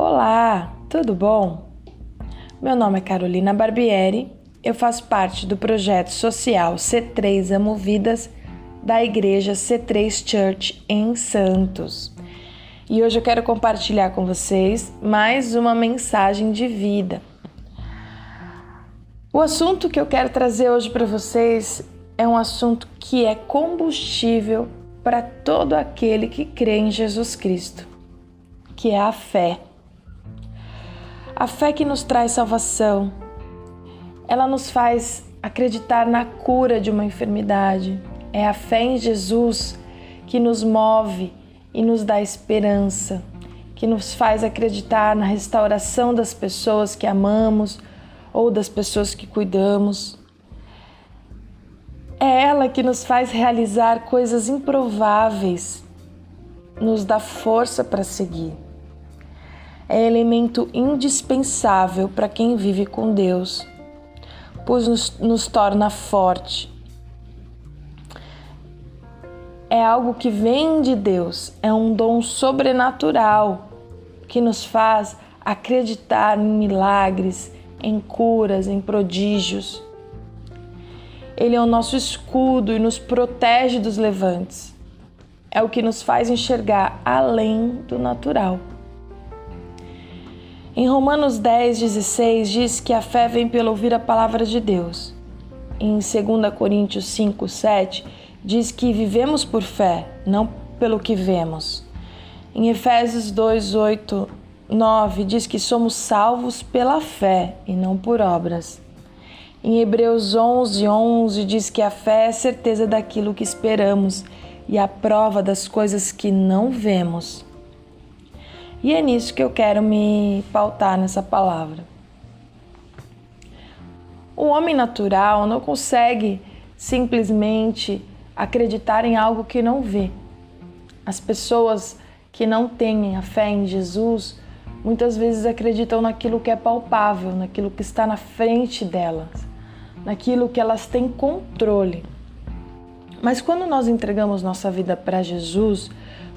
Olá, tudo bom? Meu nome é Carolina Barbieri, eu faço parte do projeto social C3 Amo Vidas da Igreja C3 Church em Santos. E hoje eu quero compartilhar com vocês mais uma mensagem de vida. O assunto que eu quero trazer hoje para vocês é um assunto que é combustível para todo aquele que crê em Jesus Cristo, que é a fé. A fé que nos traz salvação, ela nos faz acreditar na cura de uma enfermidade. É a fé em Jesus que nos move e nos dá esperança, que nos faz acreditar na restauração das pessoas que amamos ou das pessoas que cuidamos. É ela que nos faz realizar coisas improváveis, nos dá força para seguir. É elemento indispensável para quem vive com Deus, pois nos, nos torna forte. É algo que vem de Deus, é um dom sobrenatural que nos faz acreditar em milagres, em curas, em prodígios. Ele é o nosso escudo e nos protege dos levantes. É o que nos faz enxergar além do natural. Em Romanos 10, 16 diz que a fé vem pelo ouvir a palavra de Deus. Em 2 Coríntios 5, 7 diz que vivemos por fé, não pelo que vemos. Em Efésios 2, 8, 9 diz que somos salvos pela fé e não por obras. Em Hebreus 11, 11 diz que a fé é a certeza daquilo que esperamos e a prova das coisas que não vemos. E é nisso que eu quero me pautar nessa palavra. O homem natural não consegue simplesmente acreditar em algo que não vê. As pessoas que não têm a fé em Jesus muitas vezes acreditam naquilo que é palpável, naquilo que está na frente delas naquilo que elas têm controle. Mas quando nós entregamos nossa vida para Jesus,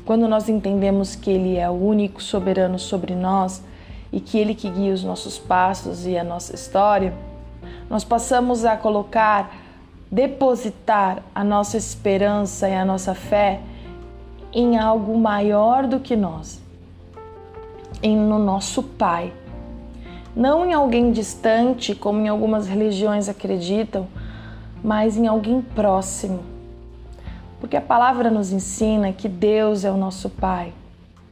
quando nós entendemos que Ele é o único soberano sobre nós e que Ele que guia os nossos passos e a nossa história, nós passamos a colocar, depositar a nossa esperança e a nossa fé em algo maior do que nós, em no nosso Pai, não em alguém distante, como em algumas religiões acreditam, mas em alguém próximo. Porque a palavra nos ensina que Deus é o nosso Pai,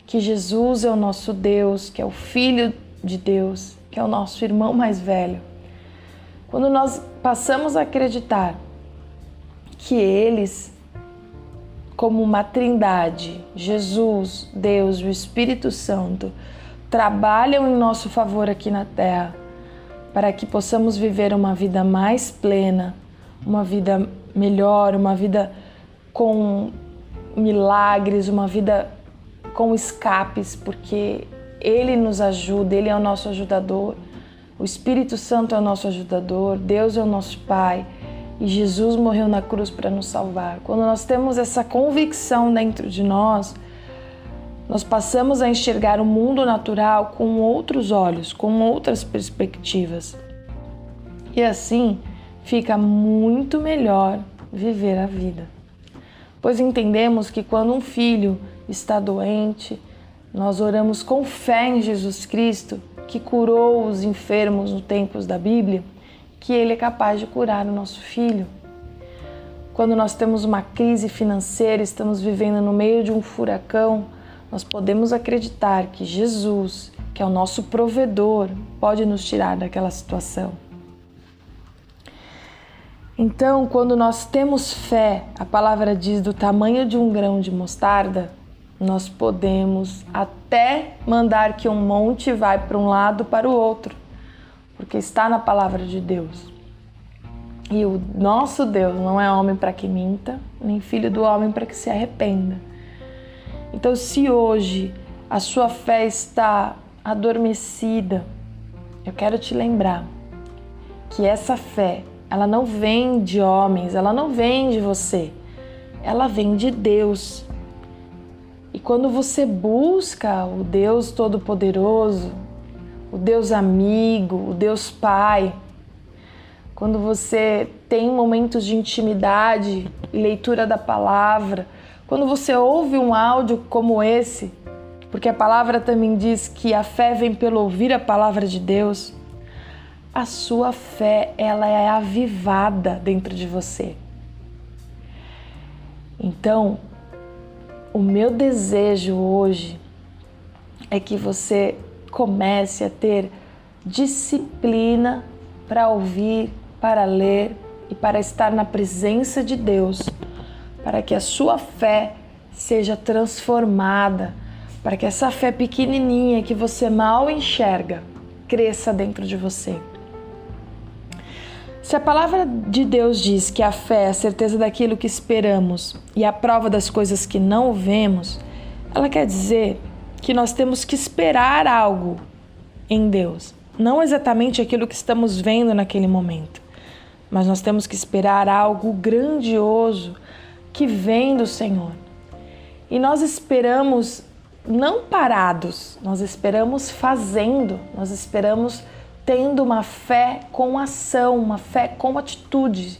que Jesus é o nosso Deus, que é o Filho de Deus, que é o nosso irmão mais velho. Quando nós passamos a acreditar que eles, como uma trindade, Jesus, Deus e o Espírito Santo, trabalham em nosso favor aqui na Terra, para que possamos viver uma vida mais plena, uma vida melhor, uma vida com milagres, uma vida com escapes, porque Ele nos ajuda, Ele é o nosso ajudador, o Espírito Santo é o nosso ajudador, Deus é o nosso Pai e Jesus morreu na cruz para nos salvar. Quando nós temos essa convicção dentro de nós, nós passamos a enxergar o mundo natural com outros olhos, com outras perspectivas. E assim fica muito melhor viver a vida. Pois entendemos que quando um filho está doente, nós oramos com fé em Jesus Cristo, que curou os enfermos no tempos da Bíblia, que ele é capaz de curar o nosso filho. Quando nós temos uma crise financeira, estamos vivendo no meio de um furacão, nós podemos acreditar que Jesus, que é o nosso provedor, pode nos tirar daquela situação. Então, quando nós temos fé, a palavra diz do tamanho de um grão de mostarda, nós podemos até mandar que um monte vá para um lado para o outro, porque está na palavra de Deus. E o nosso Deus não é homem para que minta, nem filho do homem para que se arrependa. Então, se hoje a sua fé está adormecida, eu quero te lembrar que essa fé, ela não vem de homens, ela não vem de você, ela vem de Deus. E quando você busca o Deus Todo-Poderoso, o Deus amigo, o Deus Pai, quando você tem momentos de intimidade e leitura da palavra, quando você ouve um áudio como esse, porque a palavra também diz que a fé vem pelo ouvir a palavra de Deus, a sua fé ela é avivada dentro de você. Então, o meu desejo hoje é que você comece a ter disciplina para ouvir, para ler e para estar na presença de Deus, para que a sua fé seja transformada, para que essa fé pequenininha que você mal enxerga cresça dentro de você. Se a palavra de Deus diz que a fé é a certeza daquilo que esperamos e a prova das coisas que não vemos, ela quer dizer que nós temos que esperar algo em Deus, não exatamente aquilo que estamos vendo naquele momento, mas nós temos que esperar algo grandioso que vem do Senhor. E nós esperamos não parados, nós esperamos fazendo, nós esperamos tendo uma fé com ação, uma fé com atitude.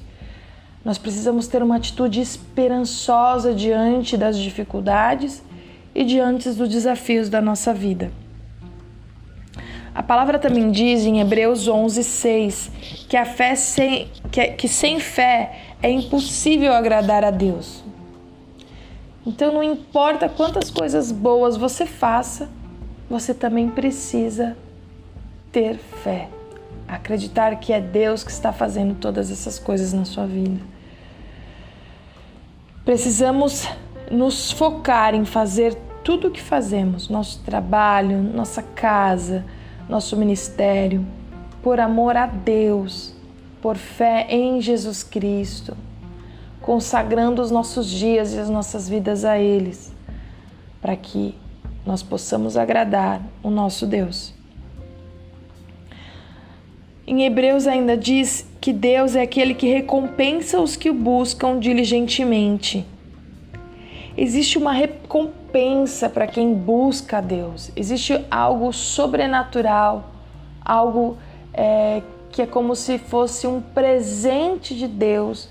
Nós precisamos ter uma atitude esperançosa diante das dificuldades e diante dos desafios da nossa vida. A palavra também diz em Hebreus 11, 6 que a fé sem, que, que sem fé é impossível agradar a Deus. Então não importa quantas coisas boas você faça, você também precisa ter fé, acreditar que é Deus que está fazendo todas essas coisas na sua vida. Precisamos nos focar em fazer tudo o que fazemos, nosso trabalho, nossa casa, nosso ministério, por amor a Deus, por fé em Jesus Cristo, consagrando os nossos dias e as nossas vidas a eles, para que nós possamos agradar o nosso Deus. Em Hebreus ainda diz que Deus é aquele que recompensa os que o buscam diligentemente. Existe uma recompensa para quem busca a Deus, existe algo sobrenatural, algo é, que é como se fosse um presente de Deus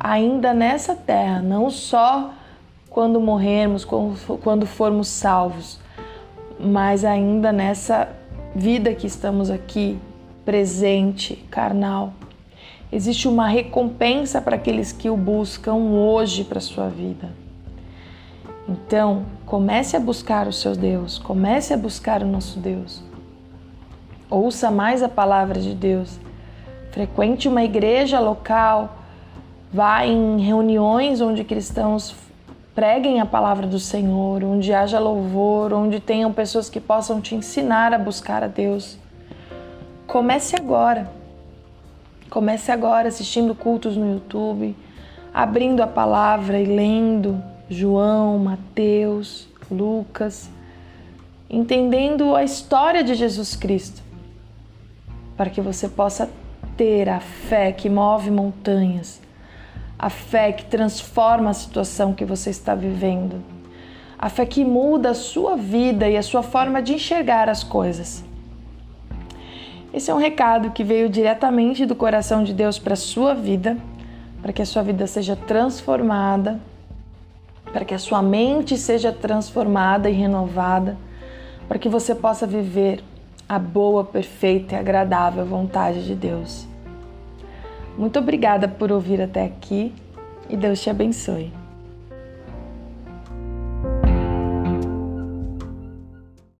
ainda nessa terra, não só quando morrermos, quando formos salvos, mas ainda nessa vida que estamos aqui presente, carnal. Existe uma recompensa para aqueles que o buscam hoje para sua vida. Então, comece a buscar o seu Deus, comece a buscar o nosso Deus. Ouça mais a palavra de Deus. Frequente uma igreja local, vá em reuniões onde cristãos preguem a palavra do Senhor, onde haja louvor, onde tenham pessoas que possam te ensinar a buscar a Deus. Comece agora. Comece agora assistindo cultos no YouTube, abrindo a palavra e lendo João, Mateus, Lucas, entendendo a história de Jesus Cristo, para que você possa ter a fé que move montanhas, a fé que transforma a situação que você está vivendo, a fé que muda a sua vida e a sua forma de enxergar as coisas. Esse é um recado que veio diretamente do coração de Deus para a sua vida, para que a sua vida seja transformada, para que a sua mente seja transformada e renovada, para que você possa viver a boa, perfeita e agradável vontade de Deus. Muito obrigada por ouvir até aqui e Deus te abençoe.